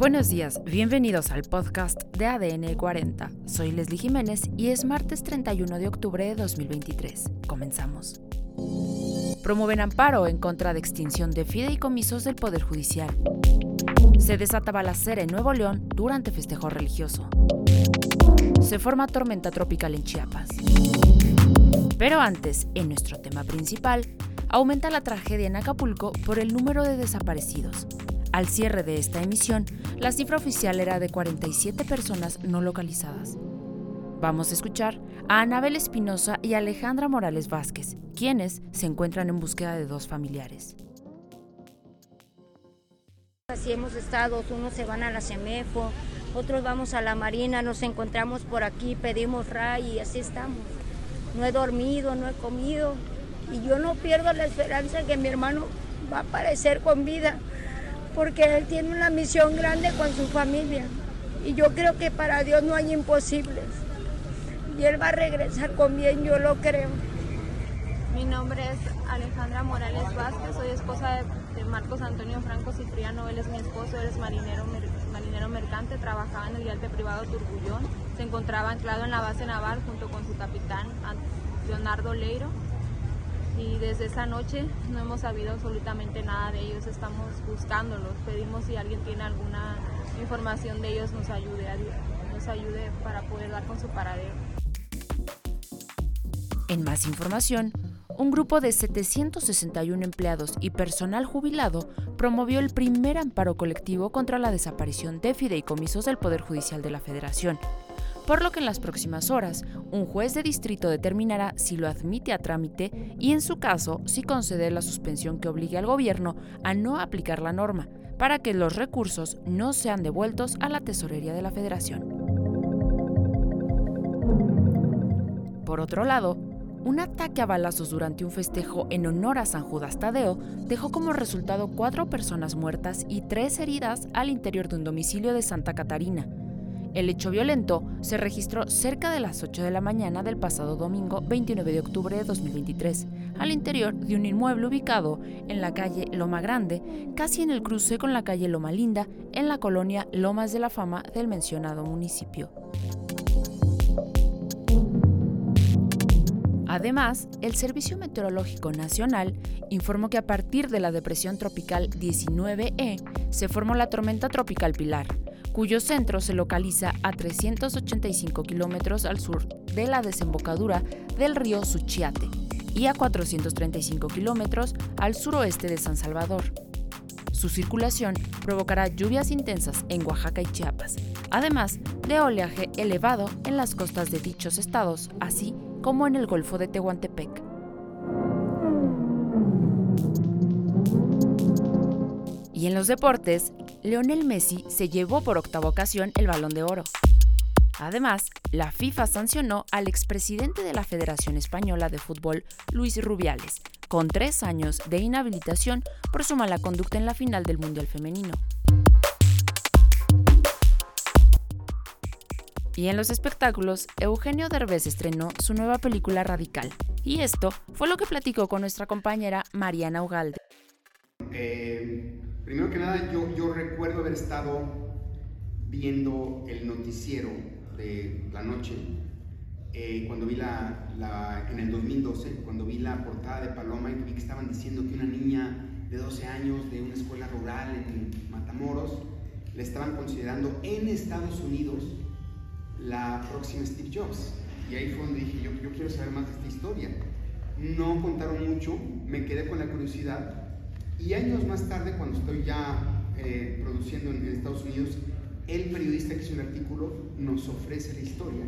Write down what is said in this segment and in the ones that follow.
Buenos días, bienvenidos al podcast de ADN 40. Soy Leslie Jiménez y es martes 31 de octubre de 2023. Comenzamos. Promueven amparo en contra de extinción de fideicomisos del Poder Judicial. Se desata balacera en Nuevo León durante festejo religioso. Se forma tormenta tropical en Chiapas. Pero antes, en nuestro tema principal, aumenta la tragedia en Acapulco por el número de desaparecidos. Al cierre de esta emisión, la cifra oficial era de 47 personas no localizadas. Vamos a escuchar a Anabel Espinosa y Alejandra Morales Vázquez, quienes se encuentran en búsqueda de dos familiares. Así hemos estado, unos se van a la CEMEFO, otros vamos a la Marina, nos encontramos por aquí, pedimos RAI y así estamos. No he dormido, no he comido y yo no pierdo la esperanza que mi hermano va a aparecer con vida porque él tiene una misión grande con su familia. Y yo creo que para Dios no hay imposibles. Y él va a regresar con bien, yo lo creo. Mi nombre es Alejandra Morales Vázquez, soy esposa de, Marcos Antonio Franco Cipriano, él es mi esposo, él es marinero, marinero mercante, trabajaba en el yate privado Turbullón, se encontraba anclado en la base naval junto con su capitán Leonardo Leiro y desde esa noche no hemos sabido absolutamente nada de ellos, estamos buscándolos, pedimos si alguien tiene alguna información de ellos nos ayude, nos ayude para poder dar con su paradero. En más información, un grupo de 761 empleados y personal jubilado promovió el primer amparo colectivo contra la desaparición de fideicomisos del Poder Judicial de la Federación, por lo que en las próximas horas un juez de distrito determinará si lo admite a trámite y en su caso si concede la suspensión que obligue al gobierno a no aplicar la norma, para que los recursos no sean devueltos a la tesorería de la Federación. Por otro lado, un ataque a balazos durante un festejo en honor a San Judas Tadeo dejó como resultado cuatro personas muertas y tres heridas al interior de un domicilio de Santa Catarina. El hecho violento se registró cerca de las 8 de la mañana del pasado domingo 29 de octubre de 2023, al interior de un inmueble ubicado en la calle Loma Grande, casi en el cruce con la calle Loma Linda, en la colonia Lomas de la Fama del mencionado municipio. Además, el Servicio Meteorológico Nacional informó que a partir de la depresión tropical 19E se formó la tormenta tropical Pilar, cuyo centro se localiza a 385 kilómetros al sur de la desembocadura del río Suchiate y a 435 kilómetros al suroeste de San Salvador. Su circulación provocará lluvias intensas en Oaxaca y Chiapas, además de oleaje elevado en las costas de dichos estados, así como en el Golfo de Tehuantepec. Y en los deportes, Leonel Messi se llevó por octava ocasión el balón de oro. Además, la FIFA sancionó al expresidente de la Federación Española de Fútbol, Luis Rubiales, con tres años de inhabilitación por su mala conducta en la final del Mundial Femenino. Y en los espectáculos, Eugenio Derbez estrenó su nueva película Radical. Y esto fue lo que platicó con nuestra compañera Mariana Ugalde. Eh, primero que nada, yo, yo recuerdo haber estado viendo el noticiero de la noche eh, cuando vi la, la, en el 2012, cuando vi la portada de Paloma y vi que estaban diciendo que una niña de 12 años de una escuela rural en Matamoros le estaban considerando en Estados Unidos la próxima Steve Jobs. Y ahí fue donde dije, yo, yo quiero saber más de esta historia. No contaron mucho, me quedé con la curiosidad. Y años más tarde, cuando estoy ya eh, produciendo en, Estados Unidos, el periodista que hizo un artículo nos ofrece la historia.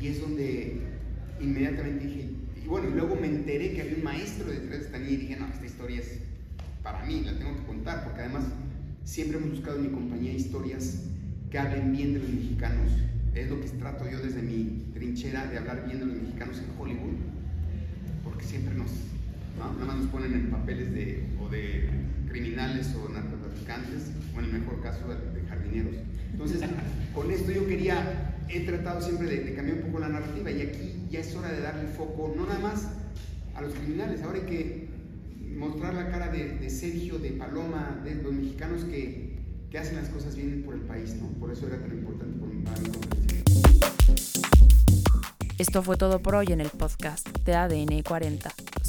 Y es donde inmediatamente dije, y bueno, y luego me enteré que había un maestro detrás de esta niña y dije, no, esta historia es para mí, la tengo que contar, porque además siempre hemos buscado en mi compañía historias que hablen bien de los mexicanos, es lo que trato yo desde mi trinchera de hablar bien de los mexicanos en Hollywood, porque siempre nos, nada más nos ponen en papeles de, o de criminales o narcotraficantes, o en el mejor caso de, jardineros. Entonces, con esto yo quería, he tratado siempre de, cambiar un poco la narrativa y aquí ya es hora de darle foco, no nada más a los criminales, ahora hay que mostrar la cara de, de Sergio, de Paloma, de los mexicanos que que hacen las cosas bien por el país, ¿no? Por eso era tan importante por mi padre. Esto fue todo por hoy en el podcast de ADN 40.